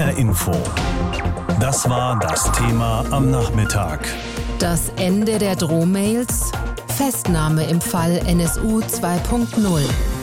HR Info. Das war das Thema am Nachmittag. Das Ende der Drohmails? Festnahme im Fall NSU 2.0.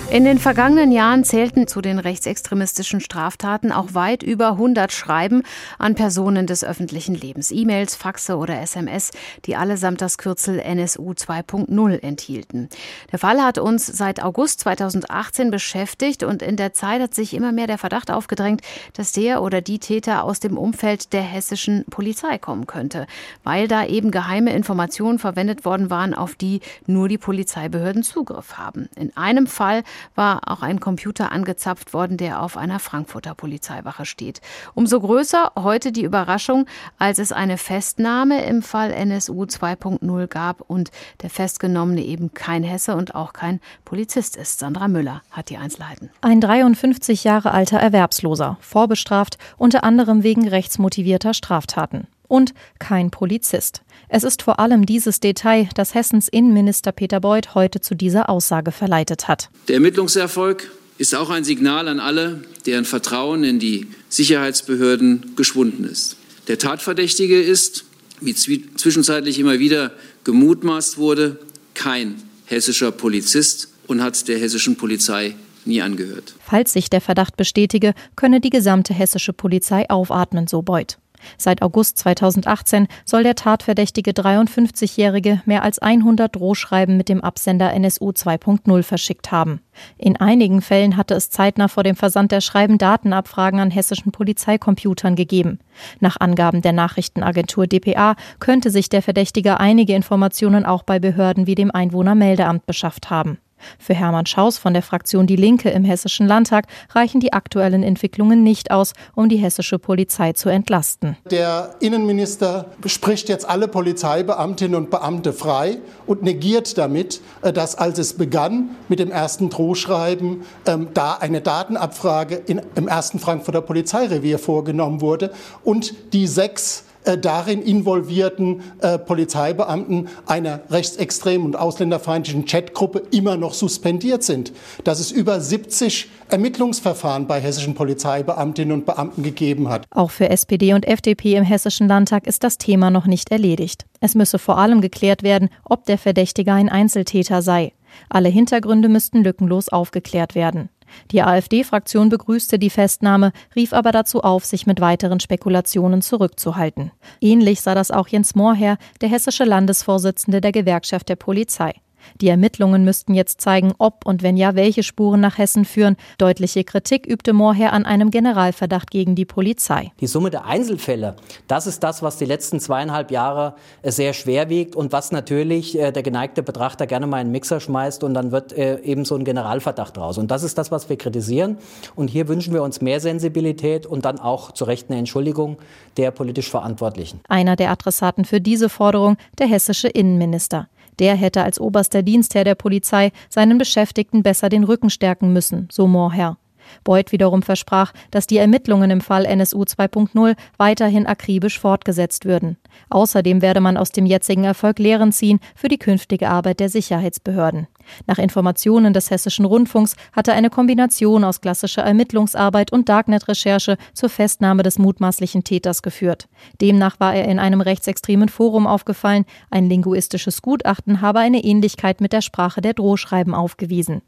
In den vergangenen Jahren zählten zu den rechtsextremistischen Straftaten auch weit über 100 Schreiben an Personen des öffentlichen Lebens, E-Mails, Faxe oder SMS, die allesamt das Kürzel NSU 2.0 enthielten. Der Fall hat uns seit August 2018 beschäftigt und in der Zeit hat sich immer mehr der Verdacht aufgedrängt, dass der oder die Täter aus dem Umfeld der hessischen Polizei kommen könnte, weil da eben geheime Informationen verwendet worden waren, auf die nur die Polizeibehörden Zugriff haben. In einem Fall war auch ein Computer angezapft worden, der auf einer Frankfurter Polizeiwache steht. Umso größer heute die Überraschung, als es eine Festnahme im Fall NSU 2.0 gab und der Festgenommene eben kein Hesse und auch kein Polizist ist. Sandra Müller hat die Einzelheiten. Ein 53 Jahre alter Erwerbsloser, vorbestraft, unter anderem wegen rechtsmotivierter Straftaten und kein Polizist. Es ist vor allem dieses Detail, das Hessens Innenminister Peter Beuth heute zu dieser Aussage verleitet hat. Der Ermittlungserfolg ist auch ein Signal an alle, deren Vertrauen in die Sicherheitsbehörden geschwunden ist. Der Tatverdächtige ist, wie zwischenzeitlich immer wieder gemutmaßt wurde, kein hessischer Polizist und hat der hessischen Polizei nie angehört. Falls sich der Verdacht bestätige, könne die gesamte hessische Polizei aufatmen, so Beuth. Seit August 2018 soll der tatverdächtige 53-Jährige mehr als 100 Drohschreiben mit dem Absender NSU 2.0 verschickt haben. In einigen Fällen hatte es zeitnah vor dem Versand der Schreiben Datenabfragen an hessischen Polizeicomputern gegeben. Nach Angaben der Nachrichtenagentur dpa könnte sich der Verdächtige einige Informationen auch bei Behörden wie dem Einwohnermeldeamt beschafft haben. Für Hermann Schaus von der Fraktion Die Linke im Hessischen Landtag reichen die aktuellen Entwicklungen nicht aus, um die hessische Polizei zu entlasten. Der Innenminister spricht jetzt alle Polizeibeamtinnen und Beamte frei und negiert damit, äh, dass als es begann mit dem ersten Drohschreiben, ähm, da eine Datenabfrage im ersten Frankfurter Polizeirevier vorgenommen wurde und die sechs äh, darin involvierten äh, Polizeibeamten einer rechtsextremen und ausländerfeindlichen Chatgruppe immer noch suspendiert sind. Dass es über 70 Ermittlungsverfahren bei hessischen Polizeibeamtinnen und Beamten gegeben hat. Auch für SPD und FDP im Hessischen Landtag ist das Thema noch nicht erledigt. Es müsse vor allem geklärt werden, ob der Verdächtige ein Einzeltäter sei. Alle Hintergründe müssten lückenlos aufgeklärt werden. Die AfD-Fraktion begrüßte die Festnahme, rief aber dazu auf, sich mit weiteren Spekulationen zurückzuhalten. Ähnlich sah das auch Jens Mohrherr, der hessische Landesvorsitzende der Gewerkschaft der Polizei. Die Ermittlungen müssten jetzt zeigen, ob und wenn ja, welche Spuren nach Hessen führen. Deutliche Kritik übte Mohrherr an einem Generalverdacht gegen die Polizei. Die Summe der Einzelfälle, das ist das, was die letzten zweieinhalb Jahre äh, sehr schwer wiegt und was natürlich äh, der geneigte Betrachter gerne mal in den Mixer schmeißt und dann wird äh, eben so ein Generalverdacht raus. Und das ist das, was wir kritisieren. Und hier wünschen wir uns mehr Sensibilität und dann auch zu Recht eine Entschuldigung der politisch Verantwortlichen. Einer der Adressaten für diese Forderung, der hessische Innenminister. Der hätte als oberster Dienstherr der Polizei seinen Beschäftigten besser den Rücken stärken müssen, so Mohrherr. Beuth wiederum versprach, dass die Ermittlungen im Fall NSU 2.0 weiterhin akribisch fortgesetzt würden. Außerdem werde man aus dem jetzigen Erfolg Lehren ziehen für die künftige Arbeit der Sicherheitsbehörden. Nach Informationen des Hessischen Rundfunks hatte eine Kombination aus klassischer Ermittlungsarbeit und Darknet-Recherche zur Festnahme des mutmaßlichen Täters geführt. Demnach war er in einem rechtsextremen Forum aufgefallen, ein linguistisches Gutachten habe eine Ähnlichkeit mit der Sprache der Drohschreiben aufgewiesen.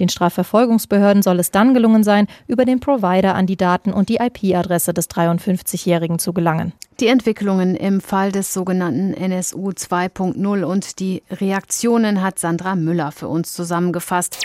Den Strafverfolgungsbehörden soll es dann gelungen sein, über den Provider an die Daten und die IP-Adresse des 53-Jährigen zu gelangen. Die Entwicklungen im Fall des sogenannten NSU 2.0 und die Reaktionen hat Sandra Müller für uns zusammengefasst.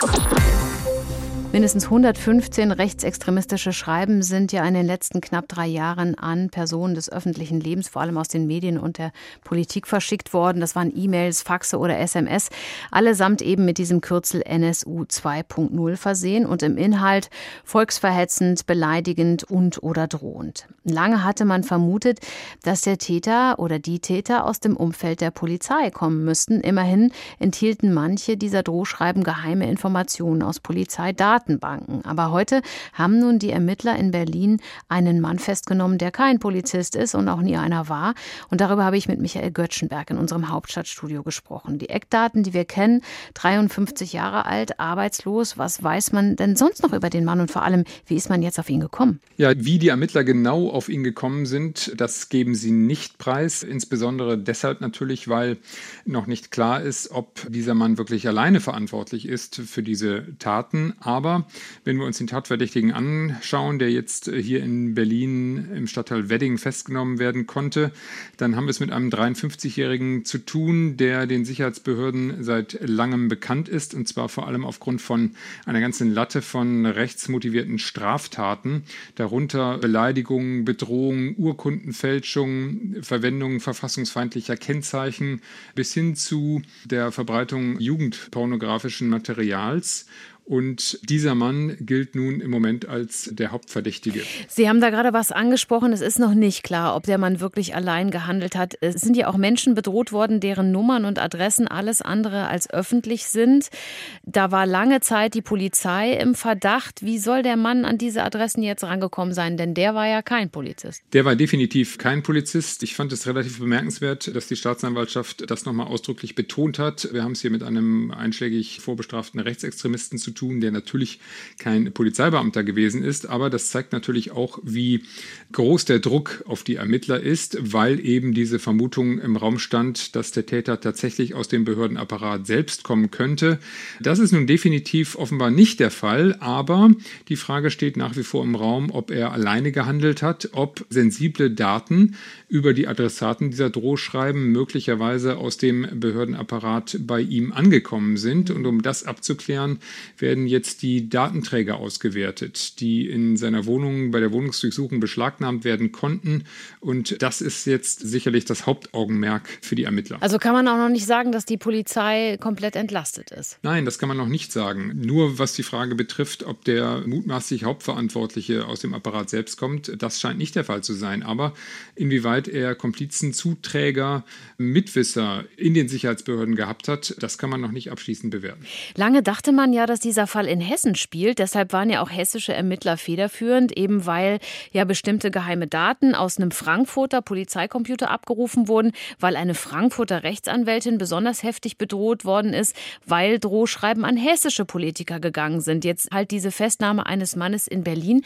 Mindestens 115 rechtsextremistische Schreiben sind ja in den letzten knapp drei Jahren an Personen des öffentlichen Lebens, vor allem aus den Medien und der Politik verschickt worden. Das waren E-Mails, Faxe oder SMS, allesamt eben mit diesem Kürzel NSU 2.0 versehen und im Inhalt volksverhetzend, beleidigend und oder drohend. Lange hatte man vermutet, dass der Täter oder die Täter aus dem Umfeld der Polizei kommen müssten. Immerhin enthielten manche dieser Drohschreiben geheime Informationen aus Polizeidaten Datenbanken. Aber heute haben nun die Ermittler in Berlin einen Mann festgenommen, der kein Polizist ist und auch nie einer war. Und darüber habe ich mit Michael Göttschenberg in unserem Hauptstadtstudio gesprochen. Die Eckdaten, die wir kennen, 53 Jahre alt, arbeitslos. Was weiß man denn sonst noch über den Mann und vor allem, wie ist man jetzt auf ihn gekommen? Ja, wie die Ermittler genau auf ihn gekommen sind, das geben sie nicht preis. Insbesondere deshalb natürlich, weil noch nicht klar ist, ob dieser Mann wirklich alleine verantwortlich ist für diese Taten. Aber wenn wir uns den Tatverdächtigen anschauen, der jetzt hier in Berlin im Stadtteil Wedding festgenommen werden konnte, dann haben wir es mit einem 53-Jährigen zu tun, der den Sicherheitsbehörden seit langem bekannt ist und zwar vor allem aufgrund von einer ganzen Latte von rechtsmotivierten Straftaten, darunter Beleidigungen, Bedrohungen, Urkundenfälschung, Verwendung verfassungsfeindlicher Kennzeichen bis hin zu der Verbreitung jugendpornografischen Materials. Und dieser Mann gilt nun im Moment als der Hauptverdächtige. Sie haben da gerade was angesprochen. Es ist noch nicht klar, ob der Mann wirklich allein gehandelt hat. Es sind ja auch Menschen bedroht worden, deren Nummern und Adressen alles andere als öffentlich sind. Da war lange Zeit die Polizei im Verdacht. Wie soll der Mann an diese Adressen jetzt rangekommen sein? Denn der war ja kein Polizist. Der war definitiv kein Polizist. Ich fand es relativ bemerkenswert, dass die Staatsanwaltschaft das nochmal ausdrücklich betont hat. Wir haben es hier mit einem einschlägig vorbestraften Rechtsextremisten zu tun, der natürlich kein Polizeibeamter gewesen ist, aber das zeigt natürlich auch, wie groß der Druck auf die Ermittler ist, weil eben diese Vermutung im Raum stand, dass der Täter tatsächlich aus dem Behördenapparat selbst kommen könnte. Das ist nun definitiv offenbar nicht der Fall, aber die Frage steht nach wie vor im Raum, ob er alleine gehandelt hat, ob sensible Daten über die Adressaten dieser Drohschreiben möglicherweise aus dem Behördenapparat bei ihm angekommen sind. Und um das abzuklären, werden jetzt die Datenträger ausgewertet, die in seiner Wohnung bei der Wohnungsdurchsuchung beschlagnahmt werden konnten. Und das ist jetzt sicherlich das Hauptaugenmerk für die Ermittler. Also kann man auch noch nicht sagen, dass die Polizei komplett entlastet ist. Nein, das kann man noch nicht sagen. Nur was die Frage betrifft, ob der mutmaßlich Hauptverantwortliche aus dem Apparat selbst kommt, das scheint nicht der Fall zu sein. Aber inwieweit er Komplizen, Zuträger, Mitwisser in den Sicherheitsbehörden gehabt hat, das kann man noch nicht abschließend bewerten. Lange dachte man ja, dass dieser Fall in Hessen spielt. Deshalb waren ja auch hessische Ermittler federführend, eben weil ja bestimmte geheime Daten aus einem Frankfurter Polizeicomputer abgerufen wurden, weil eine Frankfurter Rechtsanwältin besonders heftig bedroht worden ist, weil Drohschreiben an hessische Politiker gegangen sind. Jetzt halt diese Festnahme eines Mannes in Berlin.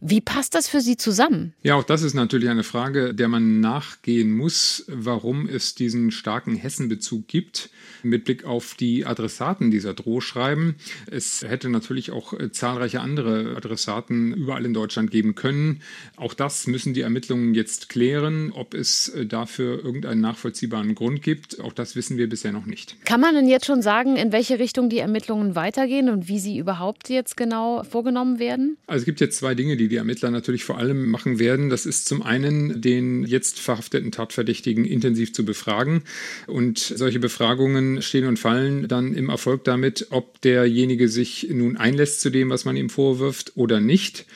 Wie passt das für Sie zusammen? Ja, auch das ist natürlich eine Frage, der man nachgehen muss, warum es diesen starken Hessenbezug gibt mit Blick auf die Adressaten dieser Drohschreiben. Es hätte natürlich auch äh, zahlreiche andere Adressaten überall in Deutschland geben können. Auch das müssen die Ermittlungen jetzt klären, ob es äh, dafür irgendeinen nachvollziehbaren Grund gibt. Auch das wissen wir bisher noch nicht. Kann man denn jetzt schon sagen, in welche Richtung die Ermittlungen weitergehen und wie sie überhaupt jetzt genau vorgenommen werden? Also es gibt jetzt zwei Dinge, die die Ermittler natürlich vor allem machen werden. Das ist zum einen den jetzt verhafteten Tatverdächtigen intensiv zu befragen. Und solche Befragungen stehen und fallen dann im Erfolg damit, ob derjenige sich nun einlässt zu dem, was man ihm vorwirft oder nicht.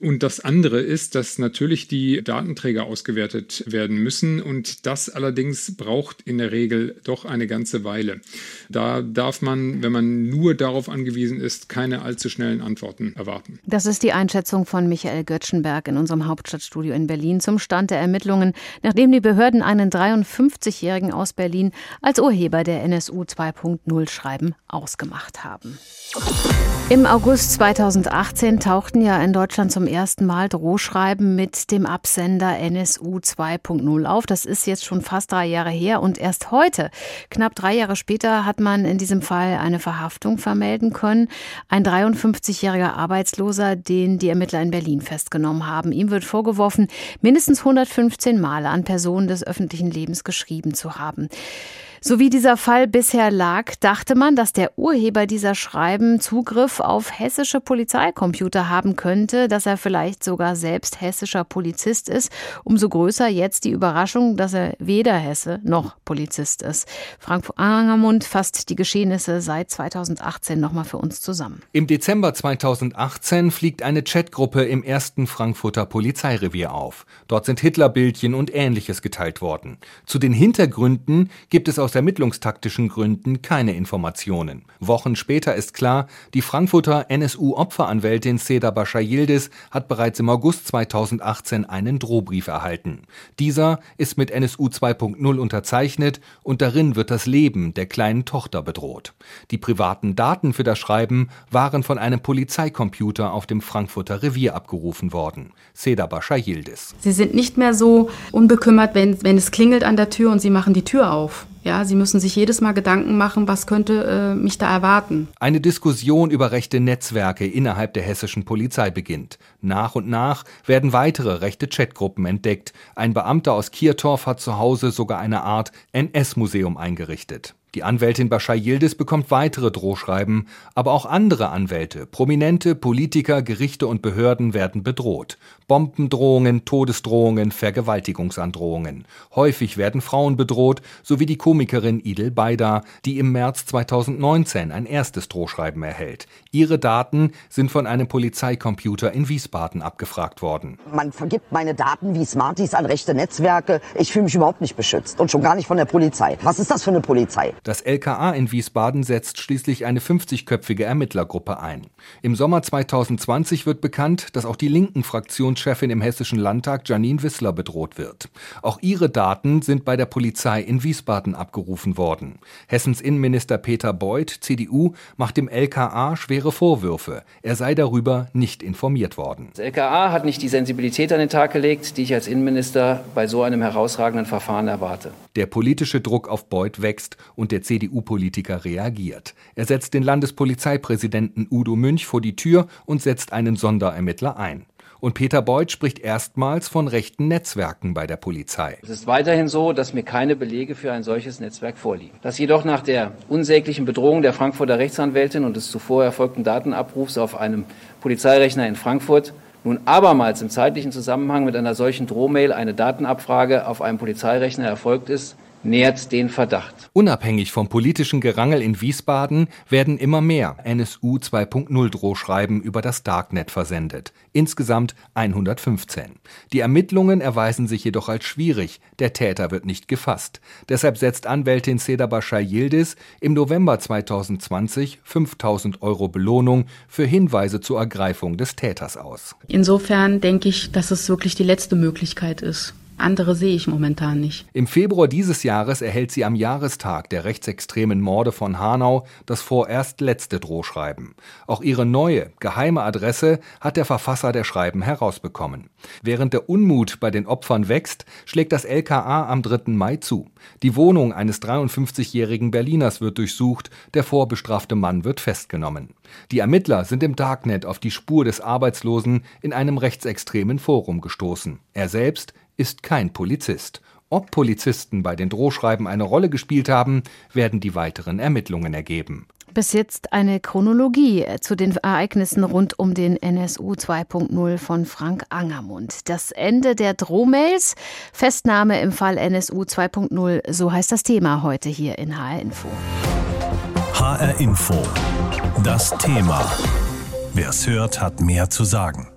Und das andere ist, dass natürlich die Datenträger ausgewertet werden müssen und das allerdings braucht in der Regel doch eine ganze Weile. Da darf man, wenn man nur darauf angewiesen ist, keine allzu schnellen Antworten erwarten. Das ist die Einschätzung von Michael Göttschenberg in unserem Hauptstadtstudio in Berlin zum Stand der Ermittlungen, nachdem die Behörden einen 53-Jährigen aus Berlin als Urheber der NSU 2.0 Schreiben ausgemacht haben. Im August 2018 tauchten ja in Deutschland zum ersten Mal Drohschreiben mit dem Absender NSU 2.0 auf. Das ist jetzt schon fast drei Jahre her und erst heute, knapp drei Jahre später, hat man in diesem Fall eine Verhaftung vermelden können. Ein 53-jähriger Arbeitsloser, den die Ermittler in Berlin festgenommen haben. Ihm wird vorgeworfen, mindestens 115 Male an Personen des öffentlichen Lebens geschrieben zu haben. So wie dieser Fall bisher lag, dachte man, dass der Urheber dieser Schreiben Zugriff auf hessische Polizeicomputer haben könnte, dass er vielleicht sogar selbst hessischer Polizist ist. Umso größer jetzt die Überraschung, dass er weder Hesse noch Polizist ist. Frank Angermund fasst die Geschehnisse seit 2018 nochmal für uns zusammen. Im Dezember 2018 fliegt eine Chatgruppe im ersten Frankfurter Polizeirevier auf. Dort sind Hitlerbildchen und ähnliches geteilt worden. Zu den Hintergründen gibt es aus ermittlungstaktischen Gründen keine Informationen. Wochen später ist klar, die Frankfurter NSU-Opferanwältin Seda Bascha Yildiz hat bereits im August 2018 einen Drohbrief erhalten. Dieser ist mit NSU 2.0 unterzeichnet und darin wird das Leben der kleinen Tochter bedroht. Die privaten Daten für das Schreiben waren von einem Polizeicomputer auf dem Frankfurter Revier abgerufen worden. Seda Bascha Yildiz. Sie sind nicht mehr so unbekümmert, wenn, wenn es klingelt an der Tür und Sie machen die Tür auf. Ja, sie müssen sich jedes Mal Gedanken machen, was könnte äh, mich da erwarten. Eine Diskussion über rechte Netzwerke innerhalb der hessischen Polizei beginnt. Nach und nach werden weitere rechte Chatgruppen entdeckt. Ein Beamter aus Kiertorf hat zu Hause sogar eine Art NS-Museum eingerichtet. Die Anwältin Bashar Yildiz bekommt weitere Drohschreiben, aber auch andere Anwälte, Prominente, Politiker, Gerichte und Behörden werden bedroht. Bombendrohungen, Todesdrohungen, Vergewaltigungsandrohungen. Häufig werden Frauen bedroht, sowie die Komikerin Idel Beida, die im März 2019 ein erstes Drohschreiben erhält. Ihre Daten sind von einem Polizeicomputer in Wiesbaden abgefragt worden. Man vergibt meine Daten wie Smarties an rechte Netzwerke. Ich fühle mich überhaupt nicht beschützt und schon gar nicht von der Polizei. Was ist das für eine Polizei? Das LKA in Wiesbaden setzt schließlich eine 50-köpfige Ermittlergruppe ein. Im Sommer 2020 wird bekannt, dass auch die linken Fraktion Fraktionschefin im Hessischen Landtag Janine Wissler bedroht wird. Auch ihre Daten sind bei der Polizei in Wiesbaden abgerufen worden. Hessens Innenminister Peter Beuth, CDU, macht dem LKA schwere Vorwürfe. Er sei darüber nicht informiert worden. Das LKA hat nicht die Sensibilität an den Tag gelegt, die ich als Innenminister bei so einem herausragenden Verfahren erwarte. Der politische Druck auf Beuth wächst und der CDU-Politiker reagiert. Er setzt den Landespolizeipräsidenten Udo Münch vor die Tür und setzt einen Sonderermittler ein. Und Peter Beuth spricht erstmals von rechten Netzwerken bei der Polizei. Es ist weiterhin so, dass mir keine Belege für ein solches Netzwerk vorliegen. Dass jedoch nach der unsäglichen Bedrohung der Frankfurter Rechtsanwältin und des zuvor erfolgten Datenabrufs auf einem Polizeirechner in Frankfurt nun abermals im zeitlichen Zusammenhang mit einer solchen Drohmail eine Datenabfrage auf einem Polizeirechner erfolgt ist, nährt den Verdacht. Unabhängig vom politischen Gerangel in Wiesbaden werden immer mehr NSU 2.0 Drohschreiben über das Darknet versendet. Insgesamt 115. Die Ermittlungen erweisen sich jedoch als schwierig. Der Täter wird nicht gefasst. Deshalb setzt Anwältin Seda Bashar Yildiz im November 2020 5000 Euro Belohnung für Hinweise zur Ergreifung des Täters aus. Insofern denke ich, dass es wirklich die letzte Möglichkeit ist. Andere sehe ich momentan nicht. Im Februar dieses Jahres erhält sie am Jahrestag der rechtsextremen Morde von Hanau das vorerst letzte Drohschreiben. Auch ihre neue, geheime Adresse hat der Verfasser der Schreiben herausbekommen. Während der Unmut bei den Opfern wächst, schlägt das LKA am 3. Mai zu. Die Wohnung eines 53-jährigen Berliners wird durchsucht, der vorbestrafte Mann wird festgenommen. Die Ermittler sind im Darknet auf die Spur des Arbeitslosen in einem rechtsextremen Forum gestoßen. Er selbst ist kein Polizist. Ob Polizisten bei den Drohschreiben eine Rolle gespielt haben, werden die weiteren Ermittlungen ergeben. Bis jetzt eine Chronologie zu den Ereignissen rund um den NSU 2.0 von Frank Angermund. Das Ende der Drohmails, Festnahme im Fall NSU 2.0, so heißt das Thema heute hier in HR Info. HR Info. Das Thema. Wer es hört, hat mehr zu sagen.